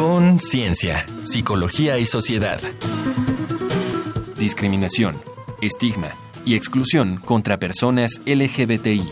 Conciencia, psicología y sociedad. Discriminación, estigma y exclusión contra personas LGBTI.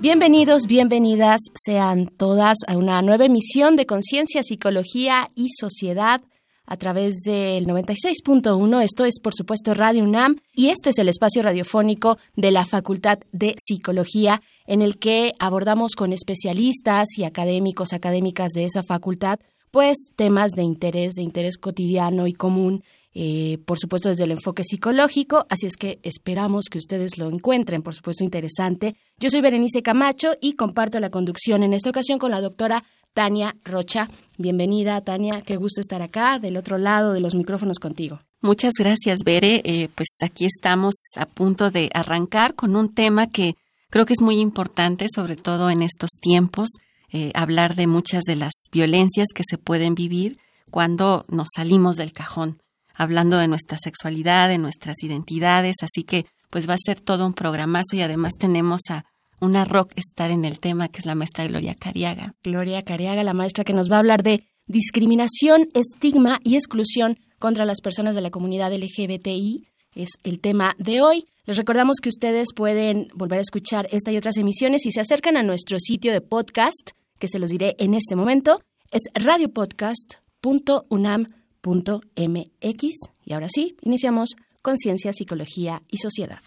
Bienvenidos, bienvenidas sean todas a una nueva emisión de Conciencia, Psicología y Sociedad a través del 96.1. Esto es, por supuesto, Radio UNAM y este es el espacio radiofónico de la Facultad de Psicología en el que abordamos con especialistas y académicos, académicas de esa facultad, pues temas de interés, de interés cotidiano y común, eh, por supuesto desde el enfoque psicológico, así es que esperamos que ustedes lo encuentren, por supuesto, interesante. Yo soy Berenice Camacho y comparto la conducción en esta ocasión con la doctora Tania Rocha. Bienvenida, Tania. Qué gusto estar acá, del otro lado de los micrófonos contigo. Muchas gracias, Bere. Eh, pues aquí estamos a punto de arrancar con un tema que creo que es muy importante, sobre todo en estos tiempos, eh, hablar de muchas de las violencias que se pueden vivir cuando nos salimos del cajón, hablando de nuestra sexualidad, de nuestras identidades. Así que, pues va a ser todo un programazo y además tenemos a una rock estar en el tema, que es la maestra Gloria Cariaga. Gloria Cariaga, la maestra que nos va a hablar de discriminación, estigma y exclusión contra las personas de la comunidad LGBTI. Es el tema de hoy. Les recordamos que ustedes pueden volver a escuchar esta y otras emisiones si se acercan a nuestro sitio de podcast, que se los diré en este momento. Es radiopodcast.unam.mx. Y ahora sí, iniciamos Conciencia, Psicología y Sociedad.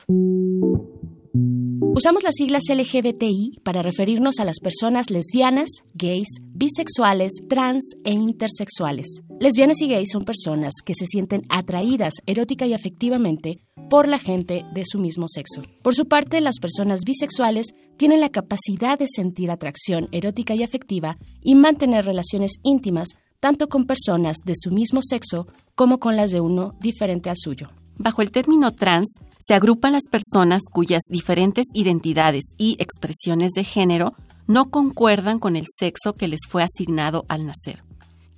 Usamos las siglas LGBTI para referirnos a las personas lesbianas, gays, bisexuales, trans e intersexuales. Lesbianas y gays son personas que se sienten atraídas erótica y afectivamente por la gente de su mismo sexo. Por su parte, las personas bisexuales tienen la capacidad de sentir atracción erótica y afectiva y mantener relaciones íntimas tanto con personas de su mismo sexo como con las de uno diferente al suyo. Bajo el término trans se agrupan las personas cuyas diferentes identidades y expresiones de género no concuerdan con el sexo que les fue asignado al nacer.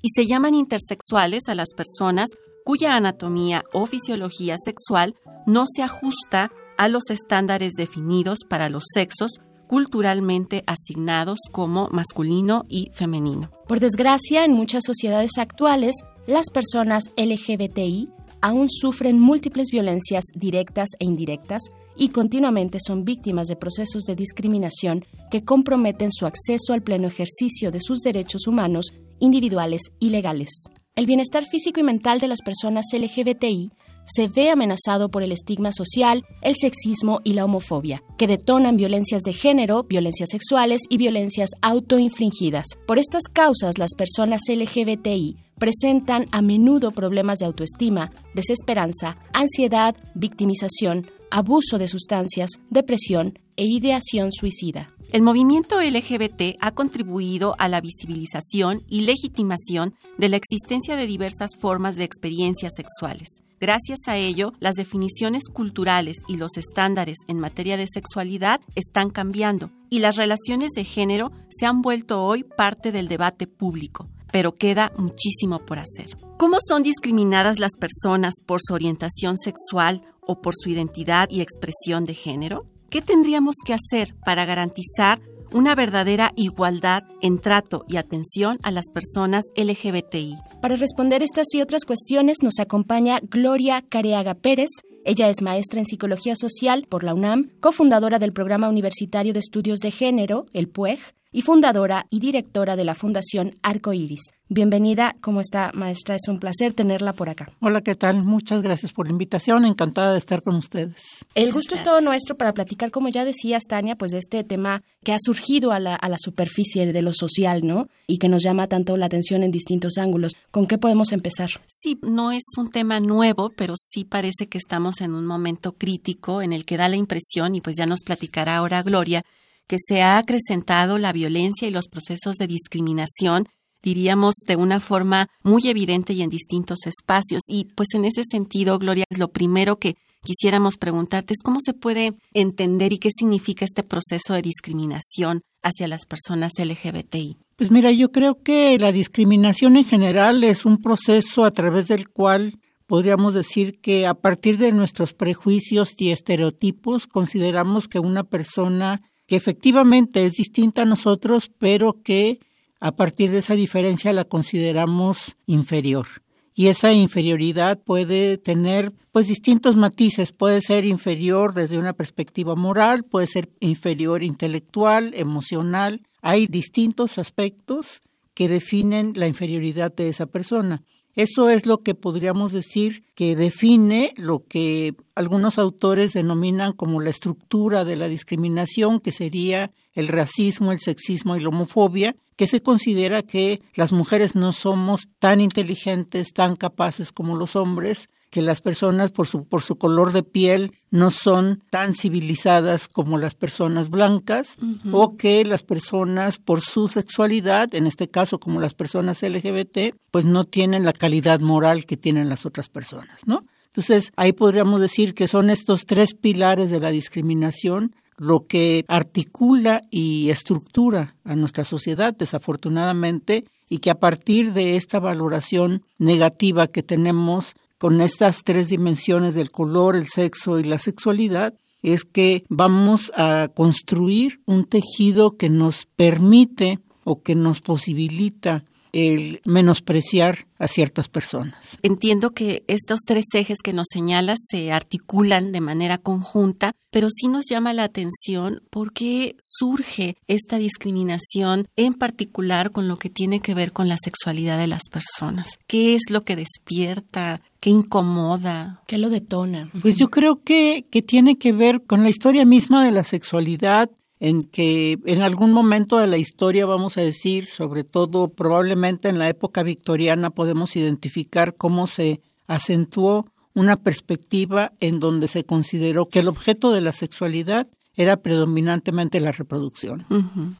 Y se llaman intersexuales a las personas cuya anatomía o fisiología sexual no se ajusta a los estándares definidos para los sexos culturalmente asignados como masculino y femenino. Por desgracia, en muchas sociedades actuales, las personas LGBTI aún sufren múltiples violencias directas e indirectas y continuamente son víctimas de procesos de discriminación que comprometen su acceso al pleno ejercicio de sus derechos humanos individuales y legales. El bienestar físico y mental de las personas LGBTI se ve amenazado por el estigma social, el sexismo y la homofobia, que detonan violencias de género, violencias sexuales y violencias autoinfligidas. Por estas causas, las personas LGBTI presentan a menudo problemas de autoestima, desesperanza, ansiedad, victimización, abuso de sustancias, depresión e ideación suicida. El movimiento LGBT ha contribuido a la visibilización y legitimación de la existencia de diversas formas de experiencias sexuales. Gracias a ello, las definiciones culturales y los estándares en materia de sexualidad están cambiando y las relaciones de género se han vuelto hoy parte del debate público pero queda muchísimo por hacer. ¿Cómo son discriminadas las personas por su orientación sexual o por su identidad y expresión de género? ¿Qué tendríamos que hacer para garantizar una verdadera igualdad en trato y atención a las personas LGBTI. Para responder estas y otras cuestiones nos acompaña Gloria Careaga Pérez. Ella es maestra en Psicología Social por la UNAM, cofundadora del Programa Universitario de Estudios de Género, el PUEG, y fundadora y directora de la Fundación Arco Iris. Bienvenida, ¿cómo está, maestra? Es un placer tenerla por acá. Hola, ¿qué tal? Muchas gracias por la invitación, encantada de estar con ustedes. El gusto es todo nuestro para platicar, como ya decías, Tania, pues de este tema que ha surgido a la, a la superficie de lo social, ¿no? Y que nos llama tanto la atención en distintos ángulos. ¿Con qué podemos empezar? Sí, no es un tema nuevo, pero sí parece que estamos en un momento crítico en el que da la impresión, y pues ya nos platicará ahora Gloria, que se ha acrecentado la violencia y los procesos de discriminación, diríamos, de una forma muy evidente y en distintos espacios. Y pues en ese sentido, Gloria, es lo primero que quisiéramos preguntarte es cómo se puede entender y qué significa este proceso de discriminación hacia las personas LGBTI. Pues mira, yo creo que la discriminación en general es un proceso a través del cual podríamos decir que a partir de nuestros prejuicios y estereotipos consideramos que una persona que efectivamente es distinta a nosotros, pero que a partir de esa diferencia la consideramos inferior. Y esa inferioridad puede tener pues distintos matices, puede ser inferior desde una perspectiva moral, puede ser inferior intelectual, emocional, hay distintos aspectos que definen la inferioridad de esa persona. Eso es lo que podríamos decir que define lo que algunos autores denominan como la estructura de la discriminación, que sería el racismo, el sexismo y la homofobia, que se considera que las mujeres no somos tan inteligentes, tan capaces como los hombres, que las personas por su, por su color de piel no son tan civilizadas como las personas blancas o que las personas por su sexualidad, en este caso como las personas LGBT, pues no tienen la calidad moral que tienen las otras personas, ¿no? Entonces, ahí podríamos decir que son estos tres pilares de la discriminación lo que articula y estructura a nuestra sociedad, desafortunadamente, y que a partir de esta valoración negativa que tenemos con estas tres dimensiones del color, el sexo y la sexualidad, es que vamos a construir un tejido que nos permite o que nos posibilita el menospreciar a ciertas personas. Entiendo que estos tres ejes que nos señalas se articulan de manera conjunta, pero sí nos llama la atención por qué surge esta discriminación, en particular con lo que tiene que ver con la sexualidad de las personas. ¿Qué es lo que despierta? ¿Qué incomoda? ¿Qué lo detona? Pues yo creo que, que tiene que ver con la historia misma de la sexualidad, en que en algún momento de la historia, vamos a decir, sobre todo probablemente en la época victoriana, podemos identificar cómo se acentuó una perspectiva en donde se consideró que el objeto de la sexualidad era predominantemente la reproducción.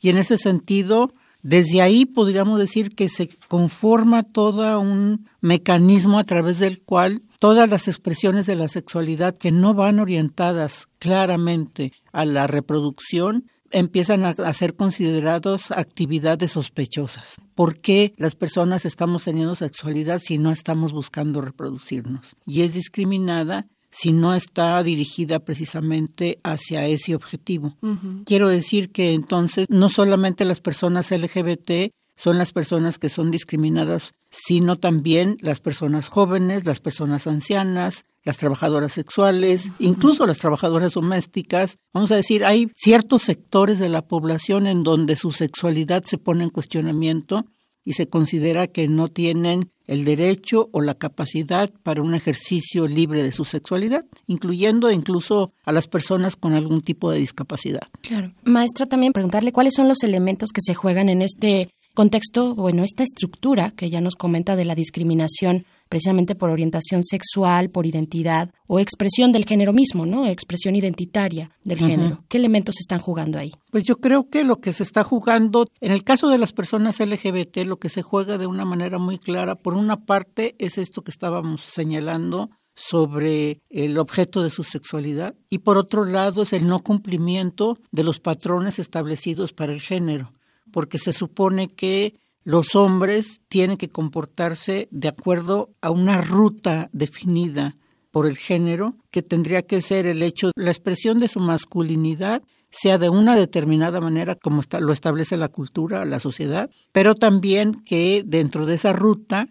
Y en ese sentido, desde ahí podríamos decir que se conforma todo un mecanismo a través del cual todas las expresiones de la sexualidad que no van orientadas claramente a la reproducción empiezan a, ser considerados actividades sospechosas. ¿Por qué las personas estamos teniendo sexualidad si no estamos buscando reproducirnos? Y es discriminada si no está dirigida precisamente hacia ese objetivo. Quiero decir que entonces no solamente las personas LGBT son las personas que son discriminadas, sino también las personas jóvenes, las personas ancianas, las trabajadoras sexuales, incluso las trabajadoras domésticas. Vamos a decir, hay ciertos sectores de la población en donde su sexualidad se pone en cuestionamiento y se considera que no tienen el derecho o la capacidad para un ejercicio libre de su sexualidad, incluyendo incluso a las personas con algún tipo de discapacidad. Claro. Maestra, también preguntarle cuáles son los elementos que se juegan en este contexto, bueno, esta estructura que ya nos comenta de la discriminación precisamente por orientación sexual, por identidad o expresión del género mismo, ¿no? Expresión identitaria del género. ¿Qué elementos están jugando ahí? Pues yo creo que lo que se está jugando, en el caso de las personas LGBT, lo que se juega de una manera muy clara, por una parte es esto que estábamos señalando, sobre el objeto de su sexualidad y por otro lado es el no cumplimiento de los patrones establecidos para el género porque se supone que los hombres tienen que comportarse de acuerdo a una ruta definida por el género, que tendría que ser el hecho, la expresión de su masculinidad sea de una determinada manera como lo establece la cultura, la sociedad, pero también que dentro de esa ruta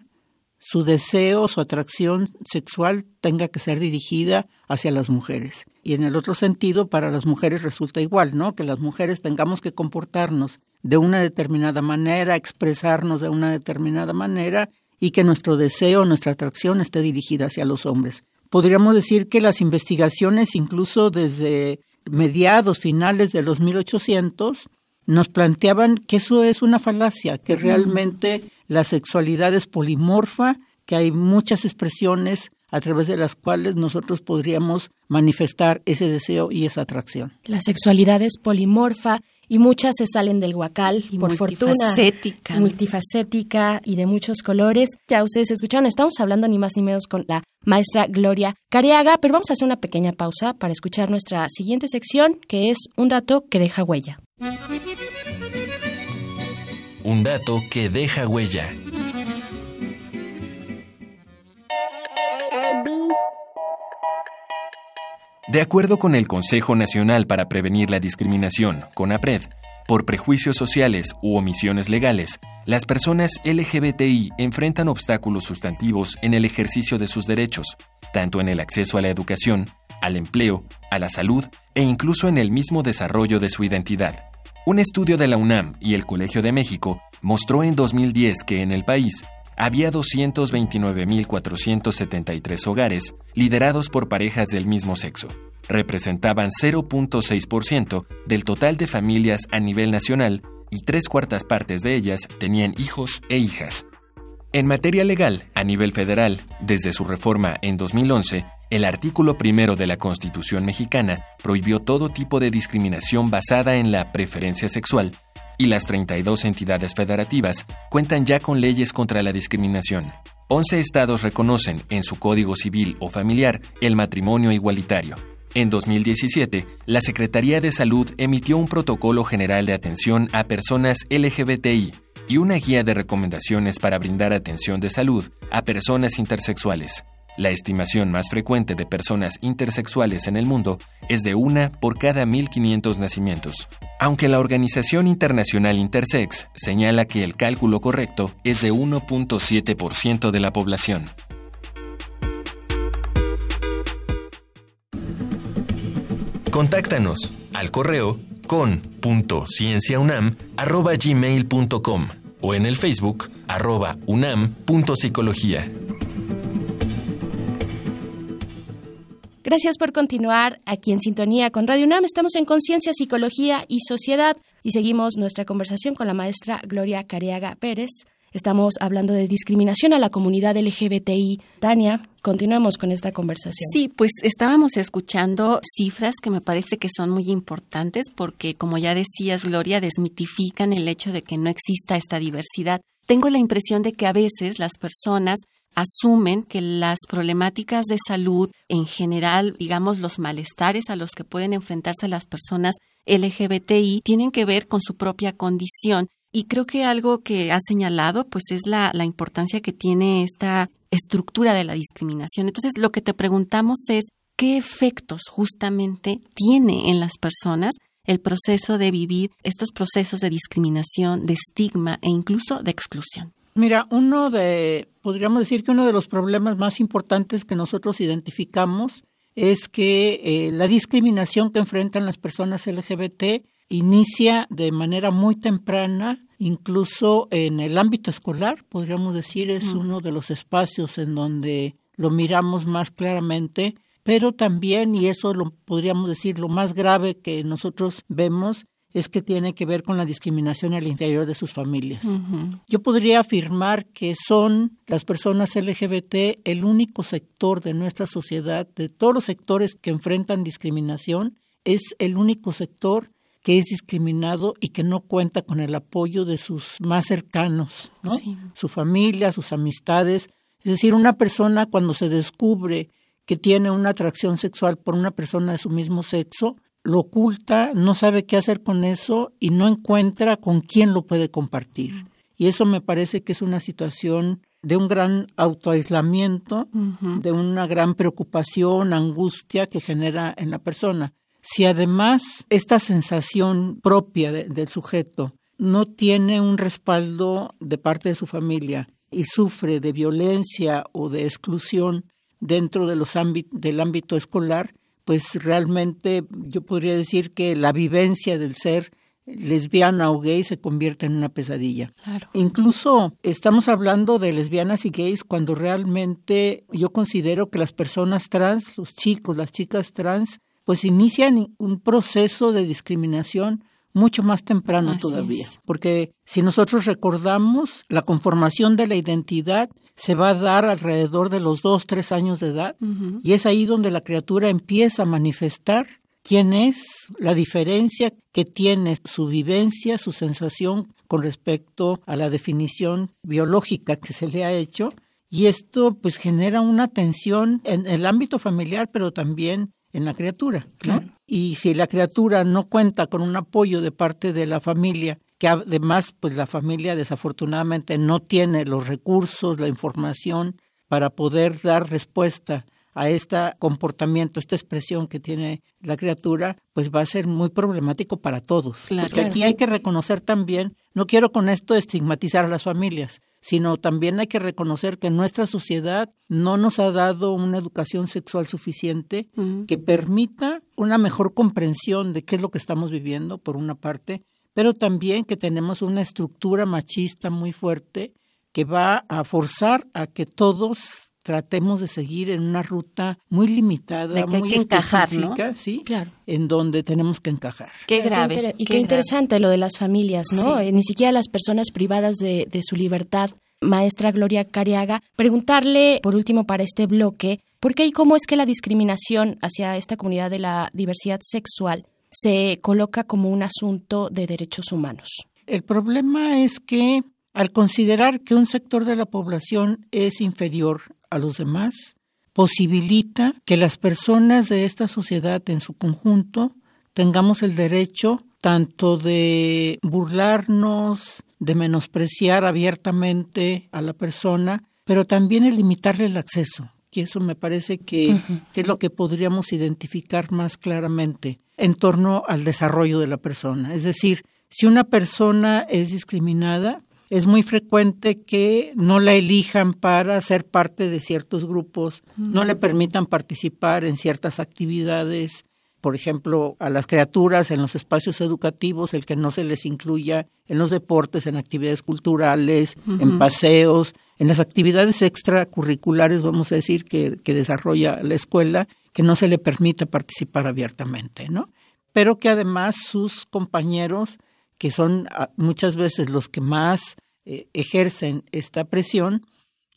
su deseo, su atracción sexual tenga que ser dirigida hacia las mujeres. Y en el otro sentido, para las mujeres resulta igual, ¿no? Que las mujeres tengamos que comportarnos de una determinada manera, expresarnos de una determinada manera y que nuestro deseo, nuestra atracción esté dirigida hacia los hombres. Podríamos decir que las investigaciones, incluso desde mediados, finales de los 1800, nos planteaban que eso es una falacia, que realmente la sexualidad es polimorfa, que hay muchas expresiones a través de las cuales nosotros podríamos manifestar ese deseo y esa atracción. La sexualidad es polimorfa y muchas se salen del huacal, y por multifacética. fortuna. Multifacética y de muchos colores. Ya ustedes escucharon, estamos hablando ni más ni menos con la maestra Gloria Cariaga, pero vamos a hacer una pequeña pausa para escuchar nuestra siguiente sección, que es un dato que deja huella. Un dato que deja huella. De acuerdo con el Consejo Nacional para Prevenir la Discriminación, CONAPRED, Por prejuicios sociales u omisiones legales, las personas LGBTI enfrentan obstáculos sustantivos en el ejercicio de sus derechos, tanto en el acceso a la educación, al empleo, a la salud e incluso en el mismo desarrollo de su identidad. Un estudio de la UNAM y el Colegio de México mostró en 2010 que en el país había 229.473 hogares liderados por parejas del mismo sexo. Representaban 0.6% del total de familias a nivel nacional y tres cuartas partes de ellas tenían hijos e hijas. En materia legal, a nivel federal, desde su reforma en 2011, el artículo primero de la Constitución mexicana prohibió todo tipo de discriminación basada en la preferencia sexual y las 32 entidades federativas cuentan ya con leyes contra la discriminación. 11 estados reconocen en su Código Civil o Familiar el matrimonio igualitario. En 2017, la Secretaría de Salud emitió un protocolo general de atención a personas LGBTI y una guía de recomendaciones para brindar atención de salud a personas intersexuales. La estimación más frecuente de personas intersexuales en el mundo es de una por cada 1.500 nacimientos, aunque la Organización Internacional Intersex señala que el cálculo correcto es de 1.7% de la población. Contáctanos al correo con.cienciaunam.gmail.com o en el Facebook arroba unam.psicología. Gracias por continuar aquí en sintonía con Radio UNAM. Estamos en Conciencia, Psicología y Sociedad y seguimos nuestra conversación con la maestra Gloria Careaga Pérez. Estamos hablando de discriminación a la comunidad LGBTI. Tania, continuemos con esta conversación. Sí, pues estábamos escuchando cifras que me parece que son muy importantes porque, como ya decías, Gloria, desmitifican el hecho de que no exista esta diversidad. Tengo la impresión de que a veces las personas asumen que las problemáticas de salud en general, digamos los malestares a los que pueden enfrentarse las personas LGBTI, tienen que ver con su propia condición. Y creo que algo que ha señalado, pues es la, la importancia que tiene esta estructura de la discriminación. Entonces, lo que te preguntamos es, ¿qué efectos justamente tiene en las personas el proceso de vivir estos procesos de discriminación, de estigma e incluso de exclusión? Mira, uno de, podríamos decir que uno de los problemas más importantes que nosotros identificamos es que eh, la discriminación que enfrentan las personas LGBT inicia de manera muy temprana, incluso en el ámbito escolar, podríamos decir, es uno de los espacios en donde lo miramos más claramente, pero también, y eso lo podríamos decir, lo más grave que nosotros vemos es que tiene que ver con la discriminación al interior de sus familias. Yo podría afirmar que son las personas LGBT el único sector de nuestra sociedad, de todos los sectores que enfrentan discriminación, es el único sector que es discriminado y que no cuenta con el apoyo de sus más cercanos, su familia, sus amistades. Es decir, una persona cuando se descubre que tiene una atracción sexual por una persona de su mismo sexo, lo oculta, no sabe qué hacer con eso y no encuentra con quién lo puede compartir. Y eso me parece que es una situación de un gran autoaislamiento, de una gran preocupación, angustia que genera en la persona. Si además esta sensación propia del sujeto no tiene un respaldo de parte de su familia y sufre de violencia o de exclusión dentro de los del ámbito escolar, pues realmente yo podría decir que la vivencia del ser lesbiana o gay se convierte en una pesadilla. Incluso estamos hablando de lesbianas y gays cuando realmente yo considero que las personas trans, los chicos, las chicas trans, pues inician un proceso de discriminación mucho más temprano todavía. Porque si nosotros recordamos, la conformación de la identidad se va a dar alrededor de los dos, tres años de edad, y es ahí donde la criatura empieza a manifestar quién es, la diferencia que tiene su vivencia, su sensación con respecto a la definición biológica que se le ha hecho, y esto pues genera una tensión en el ámbito familiar, pero también en la criatura. Y si la criatura no cuenta con un apoyo de parte de la familia, que además pues la familia desafortunadamente no tiene los recursos, la información para poder dar respuesta a este comportamiento, esta expresión que tiene la criatura, pues va a ser muy problemático para todos. Porque aquí hay que reconocer también, no quiero con esto estigmatizar a las familias, sino también hay que reconocer que nuestra sociedad no nos ha dado una educación sexual suficiente que permita una mejor comprensión de qué es lo que estamos viviendo, por una parte, pero también que tenemos una estructura machista muy fuerte que va a forzar a que todos tratemos de seguir en una ruta muy limitada, muy específica, ¿sí? Claro. En donde tenemos que encajar. Qué grave. y qué, interesante lo de las familias, ¿no? Eh, ni siquiera las personas privadas de, de su libertad. Maestra Gloria Cariaga, preguntarle, por último, para este bloque, ¿por qué y cómo es que la discriminación hacia esta comunidad de la diversidad sexual se coloca como un asunto de derechos humanos? El problema es que al considerar que un sector de la población es inferior a los demás, posibilita que las personas de esta sociedad en su conjunto tengamos el derecho tanto de burlarnos, de menospreciar abiertamente a la persona, pero también de limitarle el acceso. Y eso me parece que, que, es lo que podríamos identificar más claramente en torno al desarrollo de la persona. Es decir, si una persona es discriminada, es muy frecuente que no la elijan para ser parte de ciertos grupos, no le permitan participar en ciertas actividades, por ejemplo, a las criaturas en los espacios educativos, el que no se les incluya en los deportes, en actividades culturales, en paseos, en las actividades extracurriculares, vamos a decir, que, que desarrolla la escuela, que no se le permita participar abiertamente, ¿no? Pero que además sus compañeros que son ah, muchas veces los que más eh, ejercen esta presión,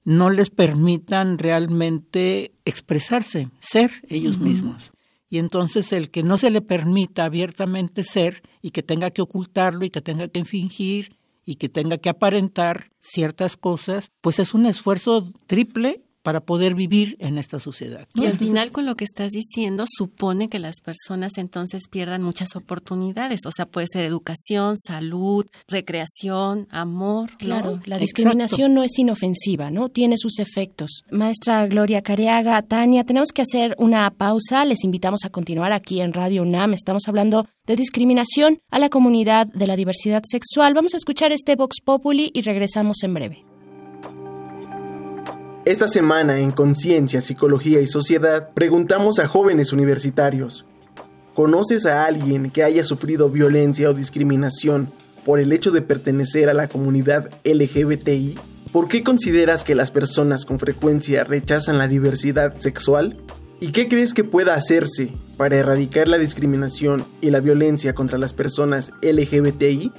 no les permitan realmente expresarse, ser ellos mismos. Y entonces el que no se le permita abiertamente ser y que tenga que ocultarlo y que tenga que fingir y que tenga que aparentar ciertas cosas, pues es un esfuerzo triple para poder vivir en esta sociedad. Y al final con lo que estás diciendo supone que las personas entonces pierdan muchas oportunidades, o sea, puede ser educación, salud, recreación, amor. Claro, la discriminación no es inofensiva, ¿no? Tiene sus efectos. Maestra Gloria Careaga, Tania, tenemos que hacer una pausa, les invitamos a continuar aquí en Radio UNAM, estamos hablando de discriminación a la comunidad de la diversidad sexual. Vamos a escuchar este Vox Populi y regresamos en breve. Esta semana en Conciencia, Psicología y Sociedad preguntamos a jóvenes universitarios, ¿conoces a alguien que haya sufrido violencia o discriminación por el hecho de pertenecer a la comunidad LGBTI? ¿Por qué consideras que las personas con frecuencia rechazan la diversidad sexual? ¿Y qué crees que pueda hacerse para erradicar la discriminación y la violencia contra las personas LGBTI?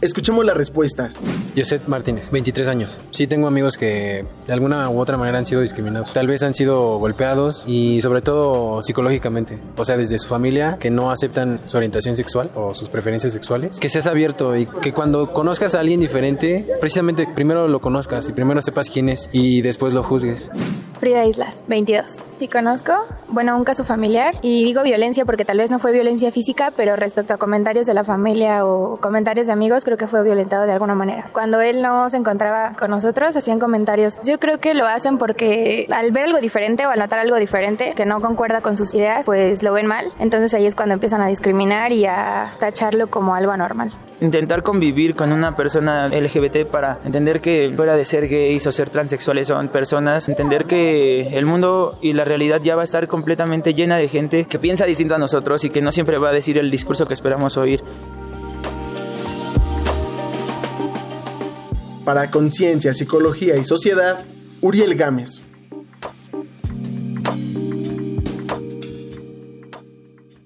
Escuchemos las respuestas. Josep Martínez, 23 años. Sí tengo amigos que de alguna u otra manera han sido discriminados. Tal vez han sido golpeados y sobre todo psicológicamente. O sea, desde su familia que no aceptan su orientación sexual o sus preferencias sexuales. Que seas abierto y que cuando conozcas a alguien diferente, precisamente primero lo conozcas y primero sepas quién es y después lo juzgues. Frida Islas, 22. Sí conozco, bueno, un caso familiar y digo violencia porque tal vez no fue violencia física, pero respecto a comentarios de la familia o comentarios de amigos, creo que fue violentado de alguna manera. Cuando él no se encontraba con nosotros, hacían comentarios. Yo creo que lo hacen porque al ver algo diferente o al notar algo diferente que no concuerda con sus ideas, pues lo ven mal. Entonces ahí es cuando empiezan a discriminar y a tacharlo como algo anormal intentar convivir con una persona LGBT para entender que fuera de ser gays o ser transexuales son personas, entender que el mundo y la realidad ya va a estar completamente llena de gente que piensa distinto a nosotros y que no siempre va a decir el discurso que esperamos oír. Para Conciencia, Psicología y Sociedad, Uriel Gámez.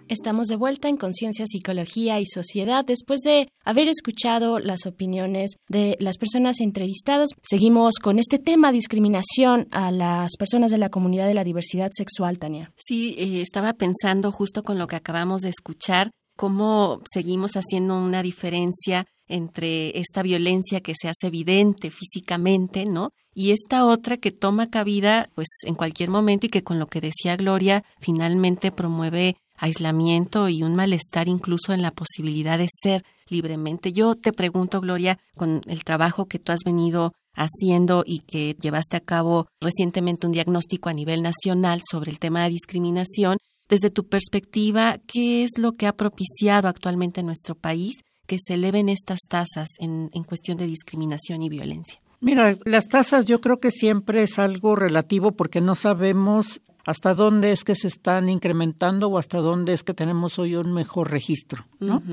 Estamos de vuelta en Conciencia, Psicología y Sociedad. Después de haber escuchado las opiniones de las personas entrevistadas, seguimos con este tema, discriminación a las personas de la comunidad de la diversidad sexual, Tania. Sí, eh, estaba pensando justo con lo que acabamos de escuchar, cómo seguimos haciendo una diferencia entre esta violencia que se hace evidente físicamente, ¿no? Y esta otra que toma cabida pues en cualquier momento y que con lo que decía Gloria finalmente promueve aislamiento y un malestar incluso en la posibilidad de ser libremente. Yo te pregunto, Gloria, con el trabajo que tú has venido haciendo y que llevaste a cabo recientemente un diagnóstico a nivel nacional sobre el tema de discriminación. Desde tu perspectiva, ¿qué es lo que ha propiciado actualmente en nuestro país que se eleven estas tasas en, en cuestión de discriminación y violencia? Mira, las tasas yo creo que siempre es algo relativo porque no sabemos hasta dónde es que se están incrementando o hasta dónde es que tenemos hoy un mejor registro, ¿no?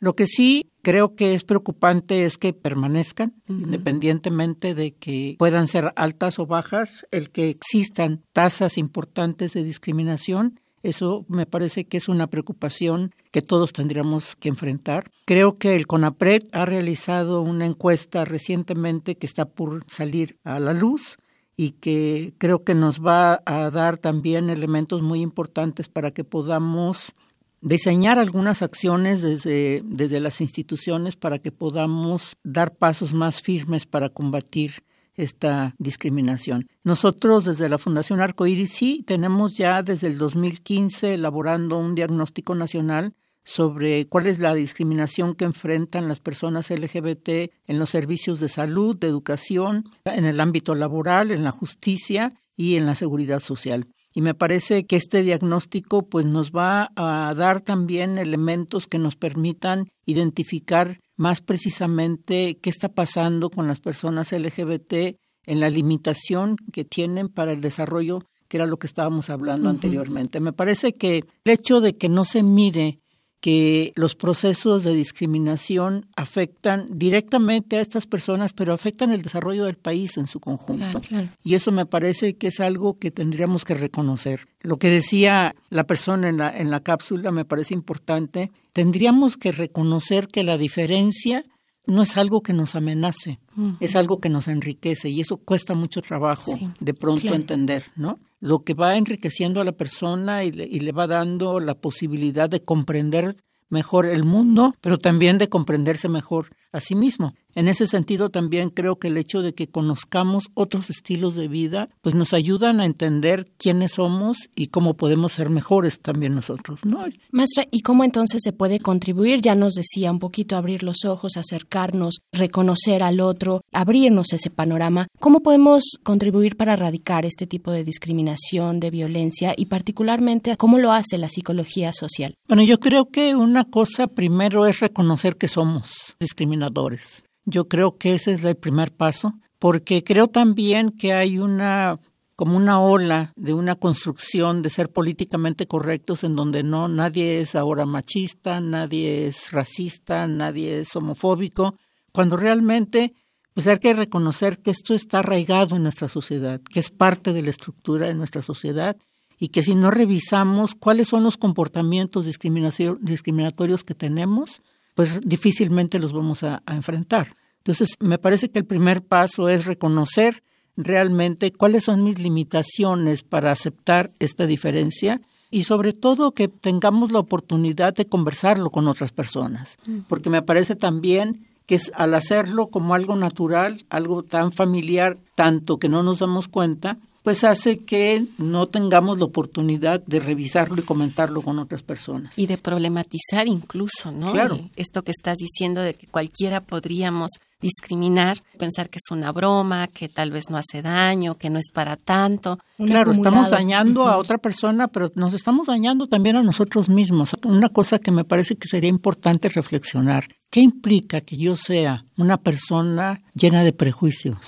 Lo que sí creo que es preocupante es que permanezcan, independientemente de que puedan ser altas o bajas, el que existan tasas importantes de discriminación eso me parece que es una preocupación que todos tendríamos que enfrentar. Creo que el CONAPRED ha realizado una encuesta recientemente que está por salir a la luz y que creo que nos va a dar también elementos muy importantes para que podamos diseñar algunas acciones desde, desde las instituciones para que podamos dar pasos más firmes para combatir esta discriminación. Nosotros desde la Fundación Arcoíris sí tenemos ya desde el 2015 elaborando un diagnóstico nacional sobre cuál es la discriminación que enfrentan las personas LGBT en los servicios de salud, de educación, en el ámbito laboral, en la justicia y en la seguridad social. Y me parece que este diagnóstico pues nos va a dar también elementos que nos permitan identificar más precisamente qué está pasando con las personas LGBT en la limitación que tienen para el desarrollo, que era lo que estábamos hablando anteriormente. Me parece que el hecho de que no se mire que los procesos de discriminación afectan directamente a estas personas, pero afectan el desarrollo del país en su conjunto. Y eso me parece que es algo que tendríamos que reconocer. Lo que decía la persona en la, en la cápsula me parece importante. Tendríamos que reconocer que la diferencia no es algo que nos amenace, es algo que nos enriquece y eso cuesta mucho trabajo de pronto entender, ¿no? Lo que va enriqueciendo a la persona y le va dando la posibilidad de comprender mejor el mundo, pero también de comprenderse mejor a sí mismo. En ese sentido también creo que el hecho de que conozcamos otros estilos de vida, pues nos ayudan a entender quiénes somos y cómo podemos ser mejores también nosotros, ¿no? Maestra, ¿y cómo entonces se puede contribuir? Ya nos decía un poquito abrir los ojos, acercarnos, reconocer al otro, abrirnos ese panorama. ¿Cómo podemos contribuir para erradicar este tipo de discriminación, de violencia y particularmente cómo lo hace la psicología social? Bueno, yo creo que una cosa primero es reconocer que somos discriminadores yo creo que ese es el primer paso, porque creo también que hay una como una ola de una construcción de ser políticamente correctos en donde no nadie es ahora machista, nadie es racista, nadie es homofóbico, cuando realmente pues hay que reconocer que esto está arraigado en nuestra sociedad, que es parte de la estructura de nuestra sociedad y que si no revisamos cuáles son los comportamientos discriminatorios que tenemos, pues difícilmente los vamos a, enfrentar. Entonces, me parece que el primer paso es reconocer realmente cuáles son mis limitaciones para aceptar esta diferencia y sobre todo que tengamos la oportunidad de conversarlo con otras personas, porque me parece también que es, al hacerlo como algo natural, algo tan familiar, tanto que no nos damos cuenta, pues hace que no tengamos la oportunidad de revisarlo y comentarlo con otras personas. Y de problematizar incluso, ¿no? Claro. esto que estás diciendo de que cualquiera podríamos discriminar, pensar que es una broma, que tal vez no hace daño, que no es para tanto. claro, estamos dañando a otra persona, pero nos estamos dañando también a nosotros mismos. Una cosa que me parece que sería importante reflexionar ¿Qué implica que yo sea una persona llena de prejuicios?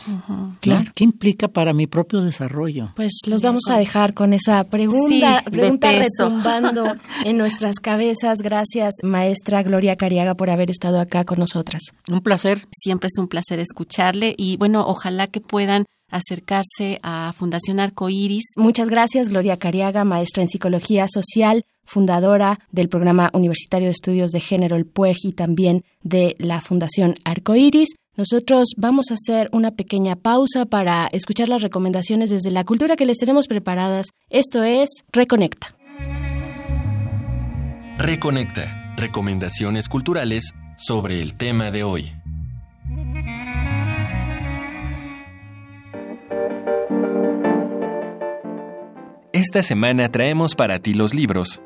claro. ¿Qué implica para mi propio desarrollo? Pues los vamos a dejar con esa pregunta, pregunta retumbando en nuestras cabezas. Gracias, maestra Gloria Cariaga, por haber estado acá con nosotras. Un placer. Siempre es un placer escucharle y bueno, ojalá que puedan acercarse a Fundación Arcoiris. Muchas gracias, Gloria Cariaga, maestra en Psicología Social, fundadora del Programa Universitario de Estudios de Género, el PUEG, y también de la Fundación Arcoiris. Nosotros vamos a hacer una pequeña pausa para escuchar las recomendaciones desde la cultura que les tenemos preparadas. Esto es Reconecta. Reconecta. Recomendaciones culturales sobre el tema de hoy. Esta semana traemos para ti los libros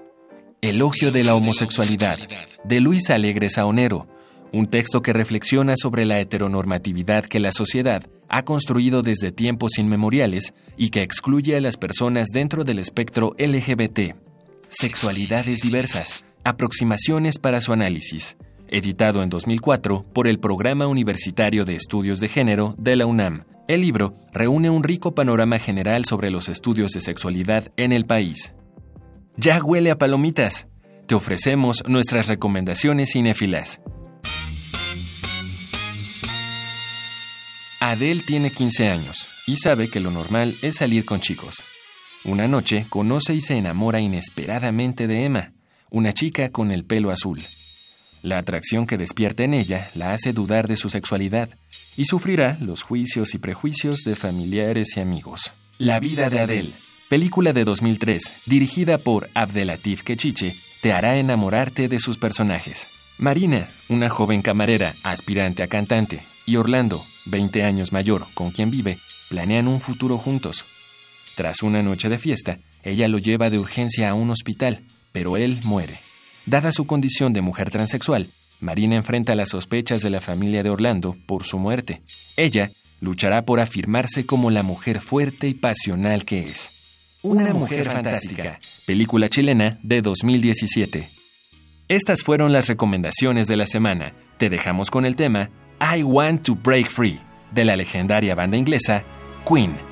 Elogio de la homosexualidad, de Luis Alegre Saonero, un texto que reflexiona sobre la heteronormatividad que la sociedad ha construido desde tiempos inmemoriales y que excluye a las personas dentro del espectro LGBT. Sexualidades diversas, aproximaciones para su análisis, editado en 2004 por el Programa Universitario de Estudios de Género de la UNAM. El libro reúne un rico panorama general sobre los estudios de sexualidad en el país. Ya huele a palomitas. Te ofrecemos nuestras recomendaciones cinéfilas. Adele tiene 15 años y sabe que lo normal es salir con chicos. Una noche conoce y se enamora inesperadamente de Emma, una chica con el pelo azul. La atracción que despierta en ella la hace dudar de su sexualidad y sufrirá los juicios y prejuicios de familiares y amigos. La vida de Adele, película de 2003, dirigida por Abdelatif Kechiche, te hará enamorarte de sus personajes. Marina, una joven camarera, aspirante a cantante, y Orlando, 20 años mayor, con quien vive, planean un futuro juntos. Tras una noche de fiesta, ella lo lleva de urgencia a un hospital, pero él muere. Dada su condición de mujer transexual, Marina enfrenta las sospechas de la familia de Orlando por su muerte. Ella luchará por afirmarse como la mujer fuerte y pasional que es. Una, mujer, fantástica, película chilena de 2017. Estas fueron las recomendaciones de la semana. Te dejamos con el tema I Want to Break Free, de la legendaria banda inglesa Queen.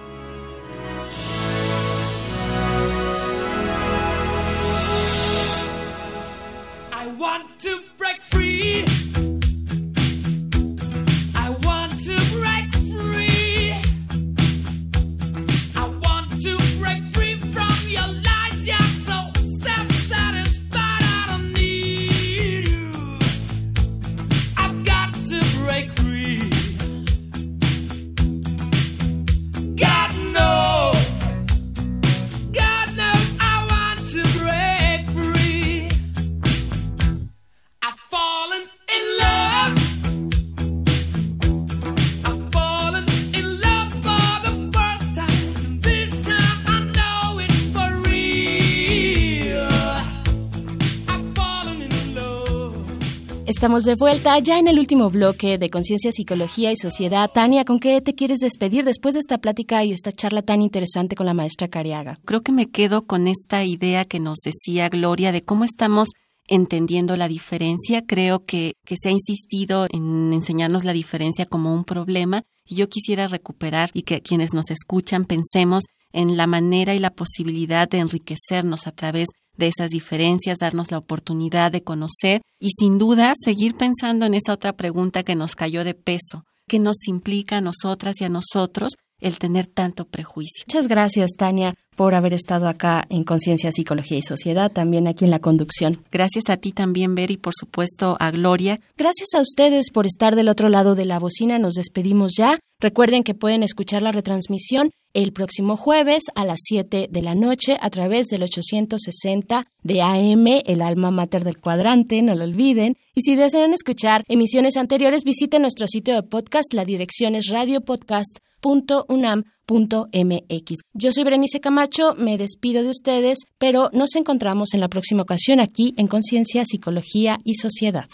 Estamos de vuelta ya en el último bloque de Conciencia, Psicología y Sociedad. Tania, ¿con qué te quieres despedir después de esta plática y esta charla tan interesante con la maestra Cariaga? Creo que me quedo con esta idea que nos decía Gloria de cómo estamos entendiendo la diferencia. Creo que, que se ha insistido en enseñarnos la diferencia como un problema y yo quisiera recuperar y que quienes nos escuchan pensemos en la manera y la posibilidad de enriquecernos a través de esas diferencias, darnos la oportunidad de conocer y sin duda seguir pensando en esa otra pregunta que nos cayó de peso, que nos implica a nosotras y a nosotros el tener tanto prejuicio. Muchas gracias, Tania, por haber estado acá en Conciencia, Psicología y Sociedad, también aquí en la conducción. Gracias a ti también, Ver, y por supuesto a Gloria. Gracias a ustedes por estar del otro lado de la bocina. Nos despedimos ya. Recuerden que pueden escuchar la retransmisión el próximo jueves a las 7 de la noche a través del 860 de AM, el alma mater del cuadrante, no lo olviden. Y si desean escuchar emisiones anteriores, visiten nuestro sitio de podcast. La dirección es radiopodcast.unam.mx. Yo soy Berenice Camacho, me despido de ustedes, pero nos encontramos en la próxima ocasión aquí en Conciencia, Psicología y Sociedad.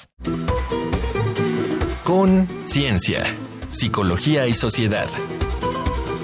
Con Ciencia, Psicología y Sociedad.